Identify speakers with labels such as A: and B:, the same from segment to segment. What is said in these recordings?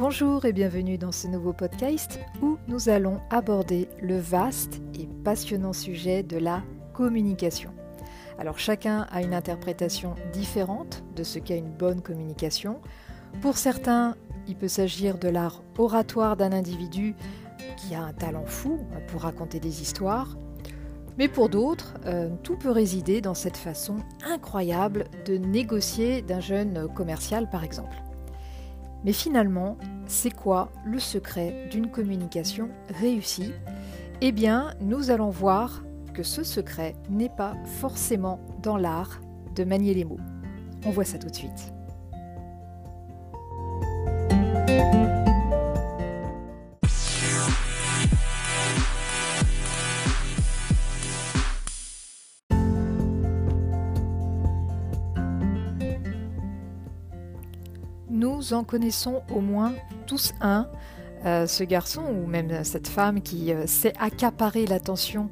A: Bonjour et bienvenue dans ce nouveau podcast où nous allons aborder le vaste et passionnant sujet de la communication. Alors chacun a une interprétation différente de ce qu'est une bonne communication. Pour certains, il peut s'agir de l'art oratoire d'un individu qui a un talent fou pour raconter des histoires. Mais pour d'autres, euh, tout peut résider dans cette façon incroyable de négocier d'un jeune commercial par exemple. Mais finalement, c'est quoi le secret d'une communication réussie? Eh bien, nous allons voir que ce secret n'est pas forcément dans l'art de manier les mots. On voit ça tout de suite. Nous en connaissons au moins tous un, euh, ce garçon ou même cette femme qui euh, sait accaparer l'attention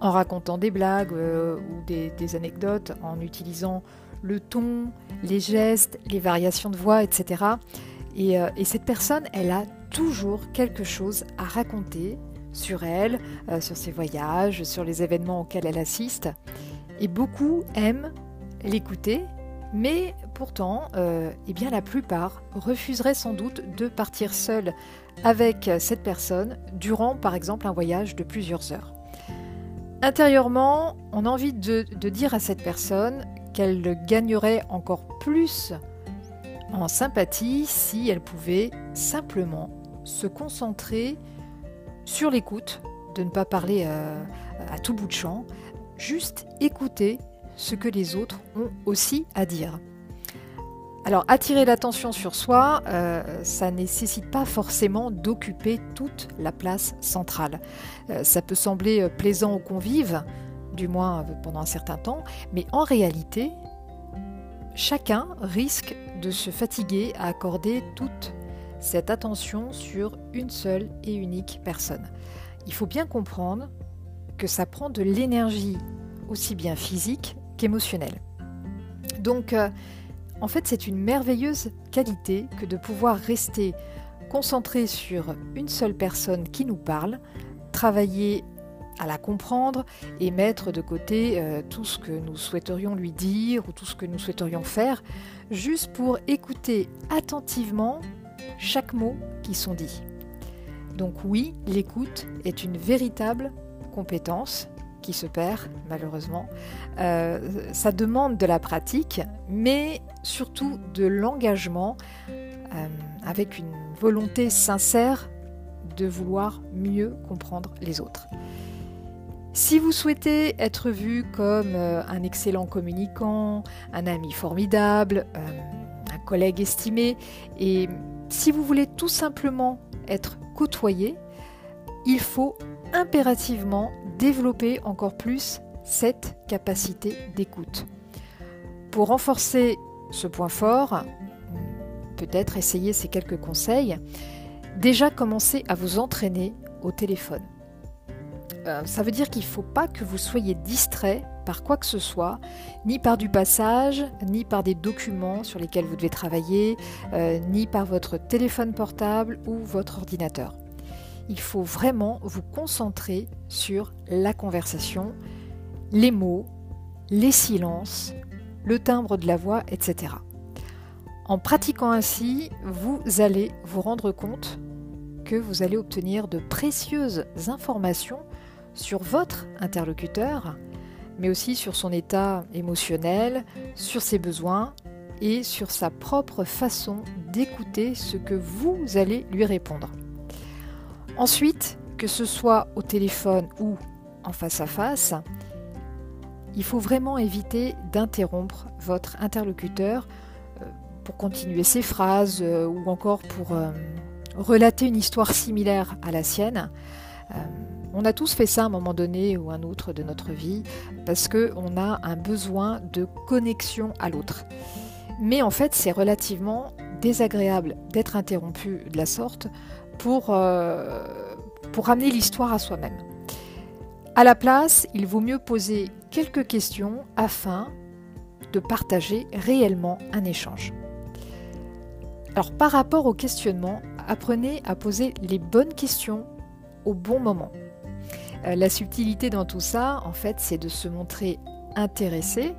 A: en racontant des blagues euh, ou des, anecdotes, en utilisant le ton, les gestes, les variations de voix, etc. Et, et cette personne, elle a toujours quelque chose à raconter sur elle, sur ses voyages, sur les événements auxquels elle assiste. Et beaucoup aiment l'écouter mais pourtant, euh, eh bien, la plupart refuseraient sans doute de partir seuls avec cette personne durant, par exemple, un voyage de plusieurs heures. Intérieurement, on a envie de, dire à cette personne qu'elle gagnerait encore plus en sympathie si elle pouvait simplement se concentrer sur l'écoute, de ne pas parler euh, à tout bout de champ, juste écouter ce que les autres ont aussi à dire. Alors attirer l'attention sur soi, euh, ça nécessite pas forcément d'occuper toute la place centrale. Euh, ça peut sembler euh, plaisant aux convives, du moins pendant un certain temps, mais en réalité, chacun risque de se fatiguer à accorder toute cette attention sur une seule et unique personne. Il faut bien comprendre que ça prend de l'énergie aussi bien physique émotionnel. Donc, euh, en fait, c'est une merveilleuse qualité que de pouvoir rester concentré sur une seule personne qui nous parle, travailler à la comprendre et mettre de côté euh, tout ce que nous souhaiterions lui dire ou tout ce que nous souhaiterions faire, juste pour écouter attentivement chaque mot qui sont dits. Donc oui, l'écoute est une véritable compétence qui se perd malheureusement. Euh, ça demande de la pratique, mais surtout de l'engagement euh, avec une volonté sincère de vouloir mieux comprendre les autres. Si vous souhaitez être vu comme euh, un excellent communicant, un ami formidable, un collègue estimé, et si vous voulez tout simplement être côtoyé, il faut impérativement développer encore plus cette capacité d'écoute. Pour renforcer ce point fort, peut-être essayer ces quelques conseils. Déjà commencer à vous entraîner au téléphone. Euh, ça veut dire qu'il ne faut pas que vous soyez distrait par quoi que ce soit, ni par du passage, ni par des documents sur lesquels vous devez travailler, euh, ni par votre téléphone portable ou votre ordinateur il faut vraiment vous concentrer sur la conversation, les mots, les silences, le timbre de la voix, etc. En pratiquant ainsi, vous allez vous rendre compte que vous allez obtenir de précieuses informations sur votre interlocuteur, mais aussi sur son état émotionnel, sur ses besoins et sur sa propre façon d'écouter ce que vous allez lui répondre. Ensuite, que ce soit au téléphone ou en face à face, il faut vraiment éviter d'interrompre votre interlocuteur euh, pour continuer ses phrases euh, ou encore pour euh, relater une histoire similaire à la sienne. On a tous fait ça à un moment donné ou un autre de notre vie parce qu'on a un besoin de connexion à l'autre. Mais en fait, c'est relativement désagréable d'être interrompu de la sorte pour, euh, pour ramener l'histoire à soi-même. À la place, il vaut mieux poser quelques questions afin de partager réellement un échange. Alors par rapport au questionnement apprenez à poser les bonnes questions au bon moment. Euh, la subtilité dans tout ça, en fait, c'est de se montrer intéressé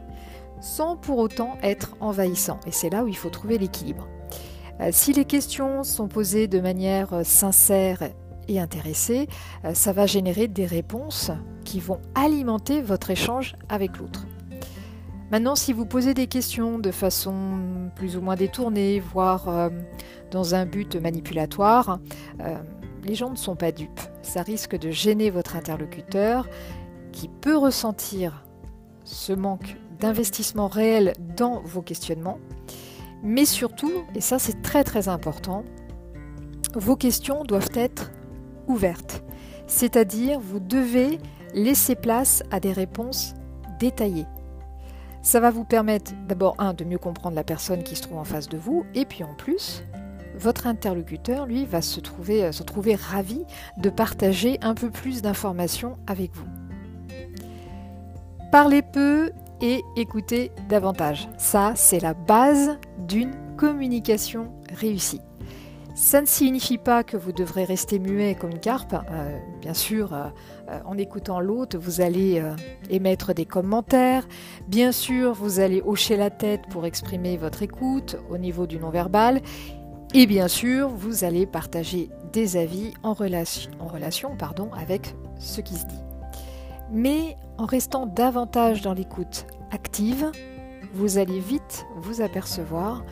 A: sans pour autant être envahissant. Et c'est là où il faut trouver l'équilibre. Euh, si les questions sont posées de manière euh, sincère et intéressée, ça va générer des réponses qui vont alimenter votre échange avec l'autre. Maintenant, si vous posez des questions de façon plus ou moins détournée, voire dans un but manipulatoire, les gens ne sont pas dupes. Ça risque de gêner votre interlocuteur qui peut ressentir ce manque d'investissement réel dans vos questionnements. Mais surtout, et ça c'est très très important, vos questions doivent être ouvertes. C'est-à-dire, vous devez laisser place à des réponses détaillées. Ça va vous permettre d'abord, un, de mieux comprendre la personne qui se trouve en face de vous, et puis en plus, votre interlocuteur, lui, va se trouver, euh, se trouver ravi de partager un peu plus d'informations avec vous. Parlez peu et écoutez davantage. Ça, c'est la base d'une communication réussie. Ça ne signifie pas que vous devrez rester muet comme une carpe. Euh, bien sûr, euh, en écoutant l'autre, vous allez émettre des commentaires. Bien sûr, vous allez hocher la tête pour exprimer votre écoute au niveau du non-verbal. Et bien sûr, vous allez partager des avis en relation, en relation pardon, avec ce qui se dit. Mais en restant davantage dans l'écoute active, vous allez vite vous apercevoir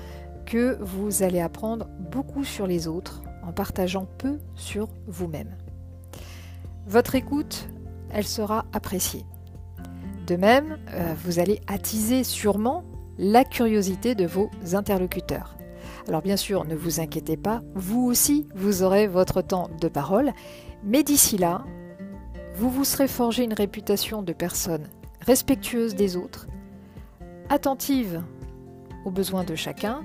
A: que vous allez apprendre beaucoup sur les autres en partageant peu sur vous-même. Votre écoute, elle sera appréciée. De même, euh, vous allez attiser sûrement la curiosité de vos interlocuteurs. Alors bien sûr, ne vous inquiétez pas, vous aussi, vous aurez votre temps de parole, mais d'ici là, vous vous serez forgé une réputation de personne respectueuse des autres, attentive aux besoins de chacun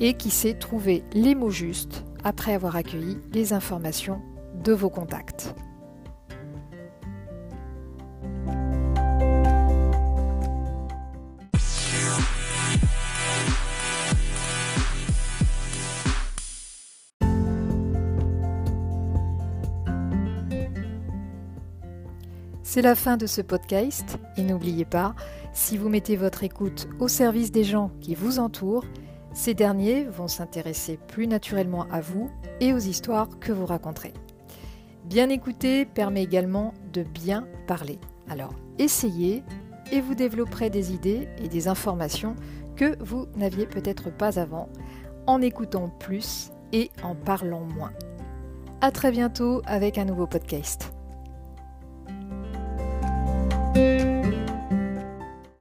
A: et qui sait trouver les mots justes après avoir accueilli les informations de vos contacts. C'est la fin de ce podcast et n'oubliez pas, si vous mettez votre écoute au service des gens qui vous entourent, ces derniers vont s'intéresser plus naturellement à vous et aux histoires que vous raconterez. Bien écouter permet également de bien parler. Alors essayez et vous développerez des idées et des informations que vous n'aviez peut-être pas avant en écoutant plus et en parlant moins. A très bientôt avec un nouveau podcast. Bye.